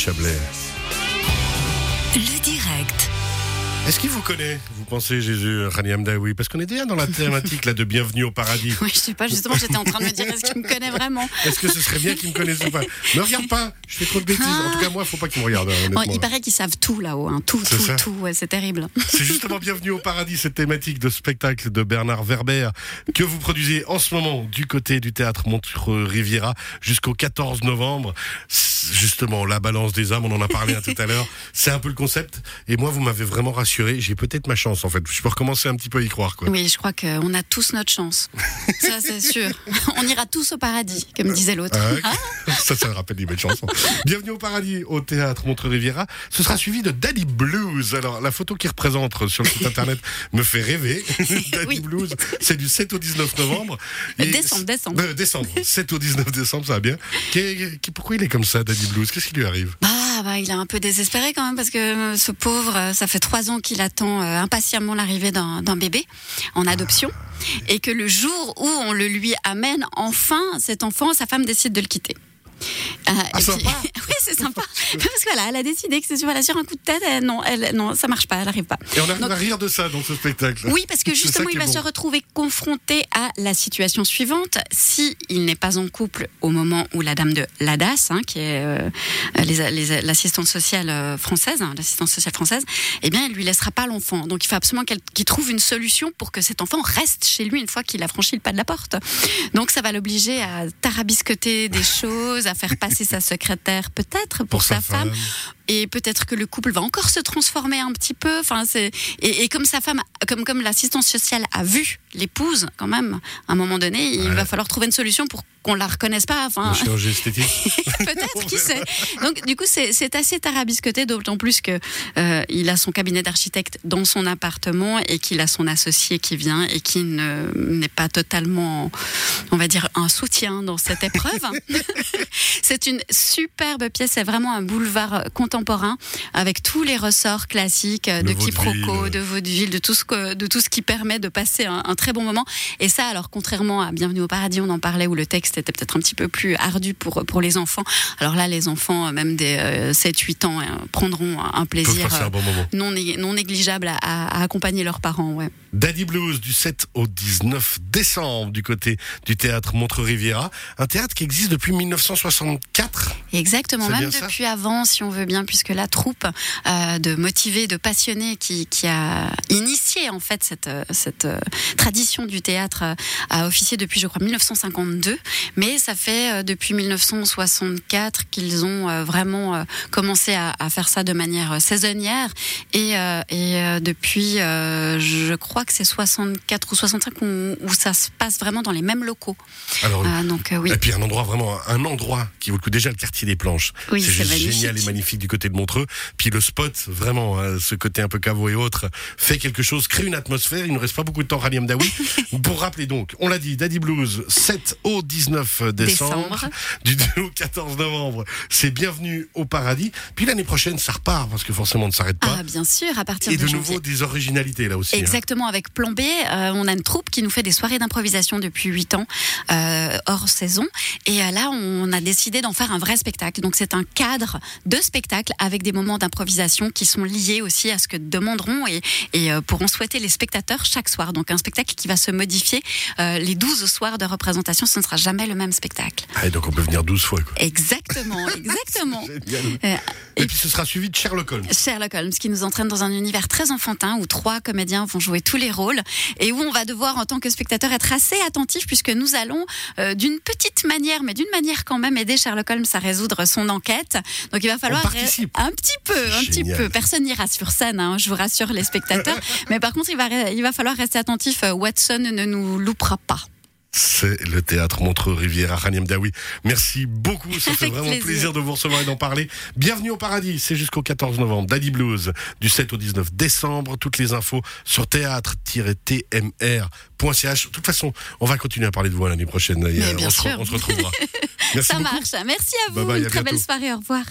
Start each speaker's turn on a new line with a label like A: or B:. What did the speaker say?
A: Chablais.
B: Le direct.
A: Est-ce qu'il vous connaît, vous pensez, Jésus, Rani Amdaoui? Parce qu'on est déjà dans la thématique là, de Bienvenue au paradis.
C: Oui, je sais pas, justement, j'étais en train de me dire, est-ce qu'il me connaît vraiment?
A: Est-ce que ce serait bien qu'il me connaisse ou pas? Ne regarde pas, je fais trop de bêtises. En tout cas, moi, il faut pas qu'il me regarde. hein,
C: Bon,
A: honnêtement.
C: Il paraît qu'ils savent tout là-haut, hein. tout, tout,
A: ça.
C: tout, ouais, c'est terrible.
A: C'est justement Bienvenue au paradis, cette thématique de spectacle de Bernard Werber que vous produisez en ce moment du côté du théâtre Montreux Riviera jusqu'au 14 novembre. Justement, la balance des âmes, on en a parlé un tout à l'heure. C'est un peu le concept. Et moi, vous m'avez vraiment rassuré. J'ai peut-être ma chance, en fait. Je peux recommencer un petit peu à y croire, quoi.
C: Oui, je crois qu'on a tous notre chance. Ça, c'est sûr. On ira tous au paradis, comme disait l'autre.
A: Ah ouais ça, ça me rappelle des belles chansons. Bienvenue au paradis au théâtre Montreux Riviera. Ce sera suivi de Daddy Blues. Alors, la photo qui représente sur le site internet me fait rêver. Daddy
C: Oui.
A: Blues, c'est du 7 au 19 novembre.
C: Décembre, décembre.
A: Euh, décembre. 7 au 19 décembre, ça va bien. Qu'est- pourquoi il est comme ça, Daddy Blues? Qu'est-ce qui lui arrive?
C: Ah, bah, il est un peu désespéré quand même parce que euh, ce pauvre, euh, ça fait trois ans qu'il attend euh, impatiemment l'arrivée d'un bébé en adoption et que le jour où on le lui amène, enfin, cet enfant, sa femme décide de le quitter.
A: Ah, sympa.
C: oui, c'est sympa. Parce que voilà, elle a décidé que c'est a sur un coup de tête. elle- non, elle, non, ça marche pas, elle arrive pas.
A: Et on arrive
C: Donc-
A: à rire de ça dans ce spectacle.
C: Oui, parce que justement, il va
A: bon.
C: se retrouver confronté à la situation suivante. Si il n'est pas en couple au moment où la dame de l'ADAS, hein, qui est euh, l'assistante sociale euh, française, hein, l'assistance sociale française, eh bien, elle lui laissera pas l'enfant. Donc, il faut absolument qu'il trouve une solution pour que cet enfant reste chez lui une fois qu'il a franchi le pas de la porte. Donc, ça va l'obliger à tarabiscoter des choses, à faire passer sa secrétaire peut-être pour, sa, femme et peut-être que le couple va encore se transformer un petit peu. Enfin, c'est et, et comme sa femme, comme comme l'assistance sociale a vu l'épouse quand même, à un moment donné, il
A: Ouais.
C: va falloir trouver une solution pour qu'on la reconnaisse pas. Enfin,
A: chirurgie esthétique.
C: peut-être qui sait. Donc du coup, c'est assez tarabiscoté, d'autant plus que euh, il a son cabinet d'architecte dans son appartement et qu'il a son associé qui vient et qui ne n'est pas totalement, on va dire, un soutien dans cette épreuve. C'est une superbe pièce, c'est vraiment un boulevard contemporain avec tous les ressorts classiques euh,
A: Le
C: de quiproquo,
A: vaudeville.
C: de vaudeville, de tout ce que, de tout ce qui permet de passer un, un très bon moment. Et ça, alors contrairement à Bienvenue au paradis, on en parlait où le texte était peut-être un petit peu plus ardu pour pour les enfants. Alors là, les enfants, euh, même des 7-8 ans, euh, prendront un plaisir euh,
A: un bon
C: non, né- non négligeable à, à- accompagner leurs parents. Ouais.
A: Daddy Blues du 7 au 19 décembre du côté du théâtre Montreux Riviera. Un théâtre qui existe depuis 1964.
C: Exactement, même depuis avant, si on veut bien, puisque la troupe euh, de motivés, de passionnés qui, qui a initié en fait cette, cette euh, tradition du théâtre euh, a officié depuis, je crois, 1952, mais ça fait depuis 1964 qu'ils ont vraiment commencé à, à faire ça de manière saisonnière, et, et depuis, je crois que c'est 64 ou 65 où, où ça se passe vraiment dans les mêmes locaux.
A: Alors,
C: donc oui.
A: Et puis un endroit vraiment, un endroit qui vaut le coup. Déjà le quartier des planches.
C: Oui,
A: c'est génial et magnifique du côté de Montreux. Puis le spot, vraiment, hein, ce côté un peu caveau et autres, fait quelque chose, crée une atmosphère. Il ne reste pas beaucoup de temps, Rani Dawi. Pour rappeler donc, on l'a dit, Daddy Blues, 7 au 19 décembre,
C: Décembre.
A: du 2 au 14 novembre. C'est bienvenue au paradis. Puis l'année prochaine, ça repart parce que forcément, on ne s'arrête pas.
C: Ah, bien sûr, à partir
A: et
C: de,
A: de
C: janvier.
A: nouveau des originalités là aussi. hein.
C: Exactement, avec Plan B, euh, on a une troupe qui nous fait des soirées d'improvisation depuis 8 ans, euh, hors saison. Et euh, là, on a décidé d'en faire un vrai spectacle. Donc c'est un cadre de spectacle avec des moments d'improvisation qui sont liés aussi à ce que demanderont et, et euh, pourront souhaiter les spectateurs chaque soir. Donc un spectacle qui va se modifier euh, les 12 soirs de représentation. Ce ne sera jamais le même spectacle.
A: Ah, et donc on peut venir 12 fois. Quoi.
C: Exactement, exactement.
A: Et puis ce sera suivi de Sherlock Holmes.
C: Sherlock Holmes, qui nous entraîne dans un univers très enfantin où trois comédiens vont jouer tous les rôles et où on va devoir, en tant que spectateur, être assez attentif puisque nous allons, euh, d'une petite manière, mais d'une manière quand même, aider Sherlock Holmes à résoudre son enquête. Donc il va falloir un petit peu, un petit peu. Personne n'ira sur scène, hein, je vous rassure les spectateurs. mais par contre, il va, il va falloir rester attentif. euh, Watson ne nous loupera pas.
A: C'est le théâtre Montreux Riviera Raniam Dawi. Merci beaucoup, ça fait vraiment plaisir.
C: plaisir.
A: de vous recevoir et d'en parler. Bienvenue au paradis, c'est jusqu'au 14 novembre. Daddy Blues du 7 au 19 décembre. Toutes les infos sur théâtre-tmr.ch. De toute façon, on va continuer à parler de vous l'année prochaine. Euh, on, se, on se retrouvera. Merci
C: Ça
A: beaucoup.
C: marche. Merci à vous.
A: Bye bye,
C: Une
A: à
C: très belle soirée. Au revoir.